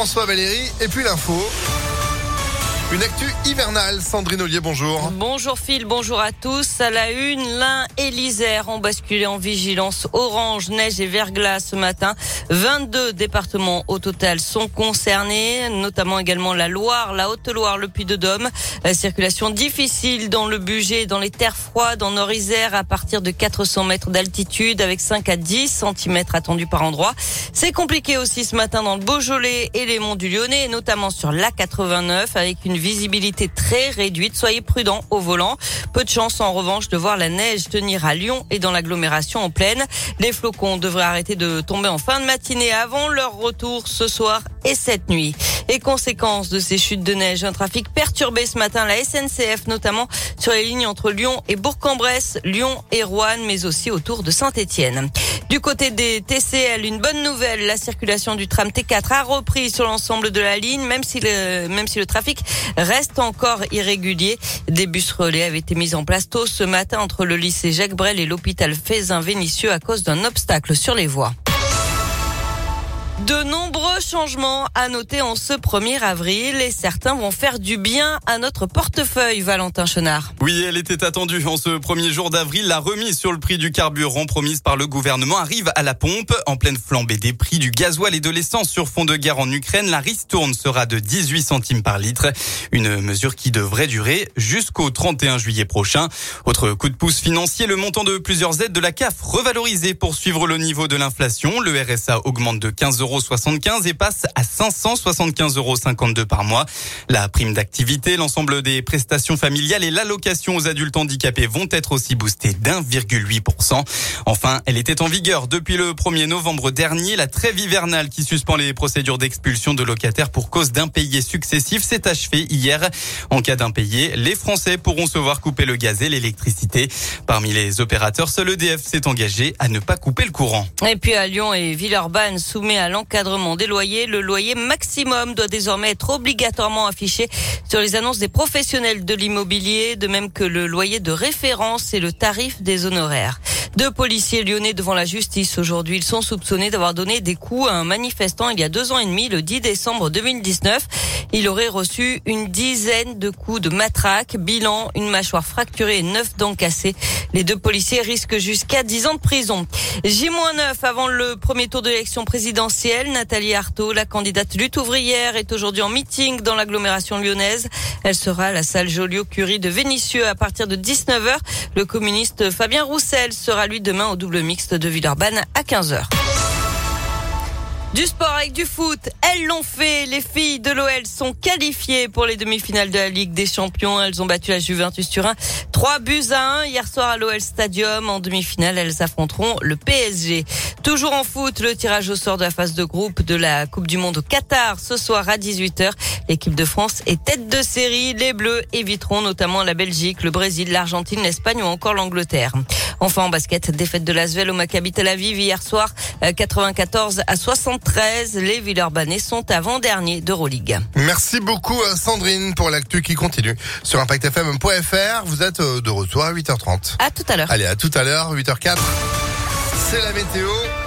François Valéry et puis l'info. Une actu hivernale. Sandrine Ollier, bonjour. Bonjour Phil, bonjour à tous. À la une, l'Ain et l'Isère ont basculé en vigilance orange, neige et verglas ce matin. 22 départements au total sont concernés, notamment également la Loire, la Haute-Loire, le Puy-de-Dôme. Circulation difficile dans le budget, dans les terres froides, en Nord-Isère, à partir de 400 mètres d'altitude, avec 5 à 10 cm attendus par endroit. C'est compliqué aussi ce matin dans le Beaujolais et les monts du Lyonnais, notamment sur l'A89, avec une visibilité très réduite. Soyez prudents au volant. Peu de chance en revanche de voir la neige tenir à Lyon et dans l'agglomération en pleine. Les flocons devraient arrêter de tomber en fin de matinée avant leur retour ce soir et cette nuit. Et conséquence de ces chutes de neige, un trafic perturbé ce matin, la SNCF notamment sur les lignes entre Lyon et Bourg-en-Bresse, Lyon et Rouen, mais aussi autour de Saint-Étienne. Du côté des TCL, une bonne nouvelle, la circulation du tram T4 a repris sur l'ensemble de la ligne, même si le, même si le trafic reste encore irrégulier. Des bus relais avaient été mis en place tôt ce matin entre le lycée Jacques Brel et l'hôpital Fézin-Vénitieux à cause d'un obstacle sur les voies. De nombreux changements à noter en ce 1er avril et certains vont faire du bien à notre portefeuille, Valentin Chenard. Oui, elle était attendue en ce premier jour d'avril. La remise sur le prix du carburant promise par le gouvernement arrive à la pompe. En pleine flambée des prix du gasoil et de l'essence sur fond de guerre en Ukraine, la ristourne sera de 18 centimes par litre. Une mesure qui devrait durer jusqu'au 31 juillet prochain. Autre coup de pouce financier, le montant de plusieurs aides de la CAF revalorisé pour suivre le niveau de l'inflation. Le RSA augmente de 15 euros 75 et passe à 575,52 euros par mois. La prime d'activité, l'ensemble des prestations familiales et l'allocation aux adultes handicapés vont être aussi boostées d'1,8%. Enfin, elle était en vigueur depuis le 1er novembre dernier. La trêve hivernale qui suspend les procédures d'expulsion de locataires pour cause d'impayés successifs s'est achevée hier. En cas d'impayés, les Français pourront se voir couper le gaz et l'électricité. Parmi les opérateurs, seul EDF s'est engagé à ne pas couper le courant. Et puis à Lyon et Villeurbanne soumet à encadrement des loyers, le loyer maximum doit désormais être obligatoirement affiché sur les annonces des professionnels de l'immobilier, de même que le loyer de référence et le tarif des honoraires. Deux policiers lyonnais devant la justice aujourd'hui. Ils sont soupçonnés d'avoir donné des coups à un manifestant il y a deux ans et demi, le 10 décembre 2019. Il aurait reçu une dizaine de coups de matraque. Bilan, une mâchoire fracturée et neuf dents cassées. Les deux policiers risquent jusqu'à 10 ans de prison. J-9 avant le premier tour de l'élection présidentielle. Nathalie Arthaud, la candidate lutte ouvrière, est aujourd'hui en meeting dans l'agglomération lyonnaise. Elle sera à la salle Joliot-Curie de Vénissieux à partir de 19h. Le communiste Fabien Roussel sera lui demain au double mixte de Villeurbanne à 15h. Du sport avec du foot, elles l'ont fait. Les filles de l'OL sont qualifiées pour les demi-finales de la Ligue des Champions. Elles ont battu la Juventus Turin 3 buts à 1 hier soir à l'OL Stadium. En demi-finale, elles affronteront le PSG. Toujours en foot, le tirage au sort de la phase de groupe de la Coupe du Monde au Qatar ce soir à 18h. L'équipe de France est tête de série. Les Bleus éviteront notamment la Belgique, le Brésil, l'Argentine, l'Espagne ou encore l'Angleterre. Enfin en basket, défaite de l'Asvel au Maccabi Tel Aviv hier soir, 94 euh, à 73. Les Villeurbanais sont avant-derniers d'Euroleague. Merci beaucoup euh, Sandrine pour l'actu qui continue sur ImpactFM.fr. Vous êtes euh, de retour à 8h30. À tout à l'heure. Allez, à tout à l'heure, 8h04. C'est la météo.